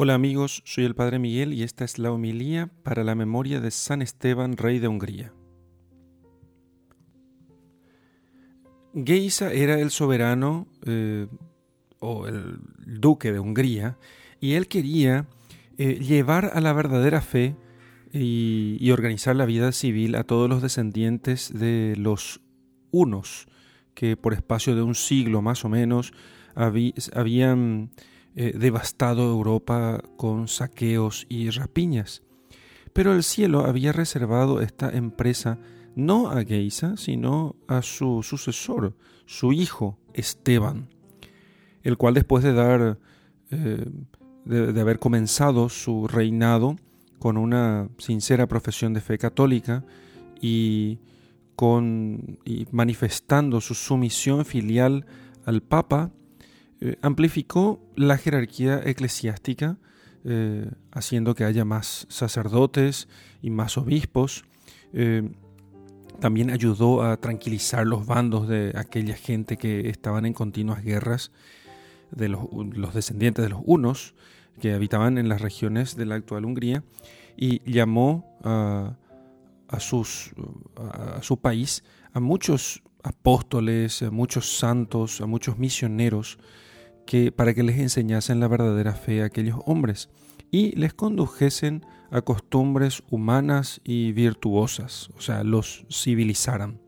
Hola amigos, soy el Padre Miguel y esta es la homilía para la memoria de San Esteban, rey de Hungría. Geisa era el soberano eh, o el duque de Hungría y él quería eh, llevar a la verdadera fe y, organizar la vida civil a todos los descendientes de los unos que por espacio de un siglo más o menos habían eh, devastado Europa con saqueos y rapiñas. Pero el cielo había reservado esta empresa no a Geisa, sino a su sucesor, su hijo Esteban, el cual después de dar, eh, de, haber comenzado su reinado con una sincera profesión de fe católica y, con, y manifestando su sumisión filial al Papa, eh, amplificó la jerarquía eclesiástica, eh, haciendo que haya más sacerdotes y más obispos. Eh, también ayudó a tranquilizar los bandos de aquella gente que estaban en continuas guerras, de los, descendientes de los hunos, que habitaban en las regiones de la actual Hungría, y llamó a, sus, a su país a muchos apóstoles, a muchos santos, a muchos misioneros, que, para que les enseñasen la verdadera fe a aquellos hombres y les condujesen a costumbres humanas y virtuosas, o sea, los civilizaran.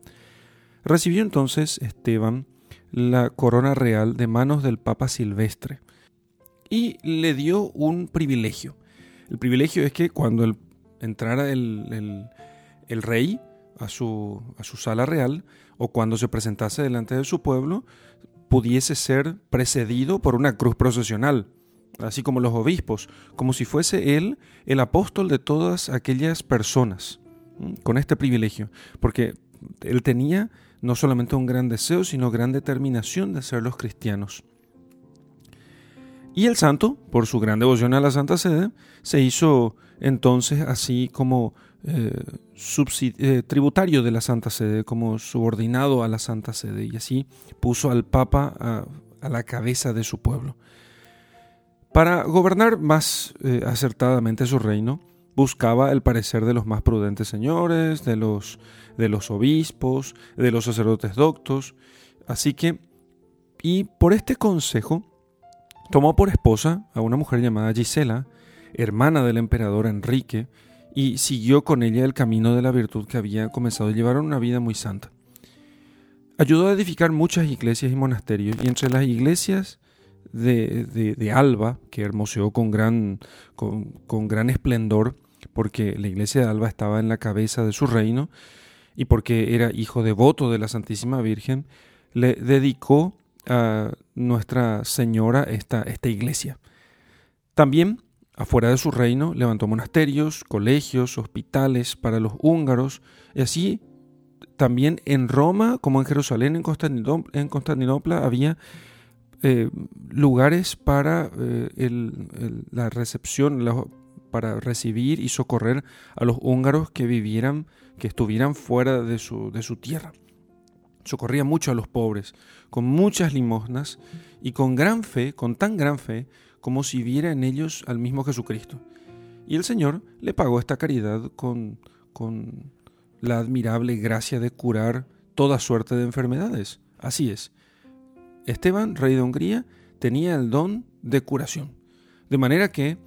Recibió entonces Esteban la corona real de manos del Papa Silvestre y le dio un privilegio. El privilegio es que cuando entrara el, el, rey a su, a su sala real o cuando se presentase delante de su pueblo, pudiese ser precedido por una cruz procesional, así como los obispos, como si fuese él el apóstol de todas aquellas personas, con este privilegio, porque él tenía no solamente un gran deseo, sino gran determinación de ser los cristianos. Y el santo, por su gran devoción a la Santa Sede, se hizo entonces así como eh, eh, tributario de la Santa Sede, como subordinado a la Santa Sede, y así puso al Papa a, la cabeza de su pueblo. Para gobernar más eh, acertadamente su reino, buscaba el parecer de los más prudentes señores, de los, de los obispos, de los sacerdotes doctos, así que, y por este consejo, tomó por esposa a una mujer llamada Gisela, hermana del emperador Enrique, y siguió con ella el camino de la virtud que había comenzado a llevar una vida muy santa. Ayudó a edificar muchas iglesias y monasterios, y entre las iglesias de, Alba, que hermoseó con gran, con, gran esplendor, porque la iglesia de Alba estaba en la cabeza de su reino, y porque era hijo devoto de la Santísima Virgen, le dedicó a Nuestra Señora esta, esta iglesia. También Afuera de su reino levantó monasterios, colegios, hospitales para los húngaros, y así también en Roma, como en Jerusalén, en Constantinopla, había eh, lugares para eh, la recepción, para recibir y socorrer a los húngaros que vivieran, que estuvieran fuera de su, de su tierra. Socorría mucho a los pobres, con muchas limosnas y con gran fe, con tan gran fe, como si viera en ellos al mismo Jesucristo. Y el Señor le pagó esta caridad con, con la admirable gracia de curar toda suerte de enfermedades. Así es. Esteban, rey de Hungría, tenía el don de curación. De manera que,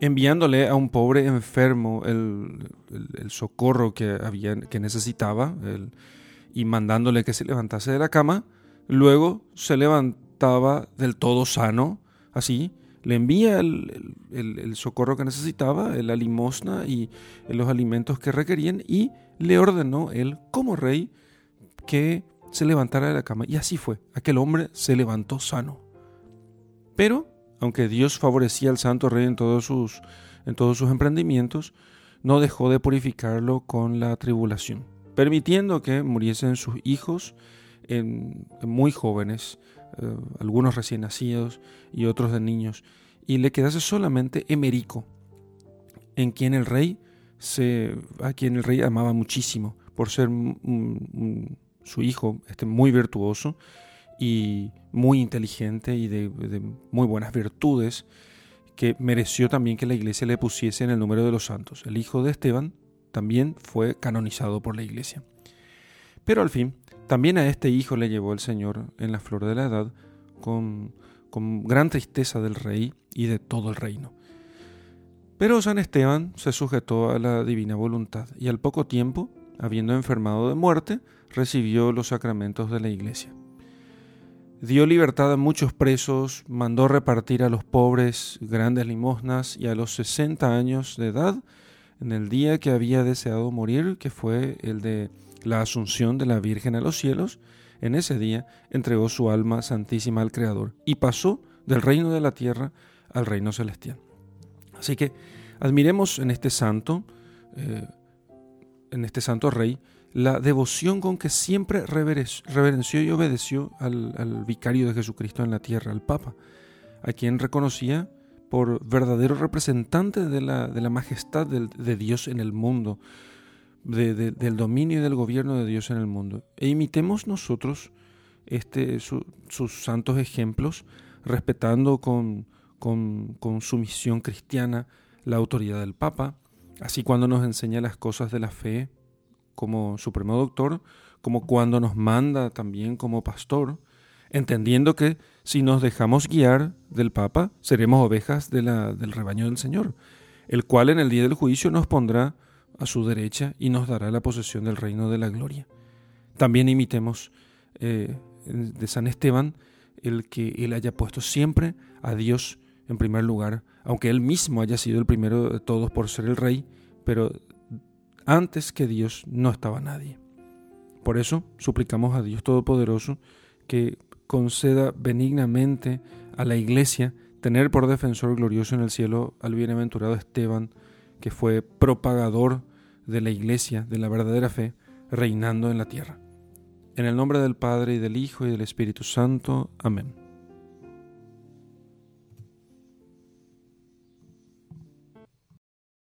enviándole a un pobre enfermo el, socorro que, había, que necesitaba y mandándole que se levantase de la cama, luego se levantaba del todo sano, así, le envía el, socorro que necesitaba, la limosna y los alimentos que requerían y le ordenó él como rey que se levantara de la cama. Y así fue, aquel hombre se levantó sano. Pero, aunque Dios favorecía al santo rey en todos sus, en todos sus emprendimientos, no dejó de purificarlo con la tribulación, permitiendo que muriesen sus hijos muy jóvenes, eh, algunos recién nacidos y otros de niños, y le quedase solamente Emerico, en quien el rey se, a quien el rey amaba muchísimo por ser su hijo este, muy virtuoso y muy inteligente y de, muy buenas virtudes, que mereció también que la iglesia le pusiese en el número de los santos. El hijo de Esteban también fue canonizado por la iglesia. Pero al fin, también a este hijo le llevó el Señor en la flor de la edad, con, con gran tristeza del rey y de todo el reino. Pero San Esteban se sujetó a la divina voluntad y al poco tiempo, habiendo enfermado de muerte, recibió los sacramentos de la iglesia. Dio libertad a muchos presos, mandó repartir a los pobres grandes limosnas y a los 60 años de edad, en el día que había deseado morir, que fue el de la asunción de la Virgen a los cielos, en ese día entregó su alma santísima al Creador y pasó del reino de la tierra al reino celestial. Así que admiremos en este santo, eh, en este santo rey, la devoción con que siempre reverenció y obedeció al, vicario de Jesucristo en la tierra, al Papa, a quien reconocía por verdadero representante de la, de la majestad de Dios en el mundo, del dominio y del gobierno de Dios en el mundo. E imitemos nosotros este, sus santos ejemplos, respetando con, con, con sumisión cristiana la autoridad del Papa, así cuando nos enseña las cosas de la fe como supremo doctor, como cuando nos manda también como pastor, entendiendo que si nos dejamos guiar del Papa, seremos ovejas de del rebaño del Señor, el cual en el día del juicio nos pondrá a su derecha y nos dará la posesión del reino de la gloria. También imitemos eh, de San Esteban el que él haya puesto siempre a Dios en primer lugar, aunque él mismo haya sido el primero de todos por ser el rey, pero antes que Dios no estaba nadie. Por eso suplicamos a Dios Todopoderoso que conceda benignamente a la Iglesia tener por defensor glorioso en el cielo al bienaventurado Esteban, que fue propagador de la Iglesia, de la verdadera fe, reinando en la tierra. En el nombre del Padre y del Hijo y del Espíritu Santo. Amén.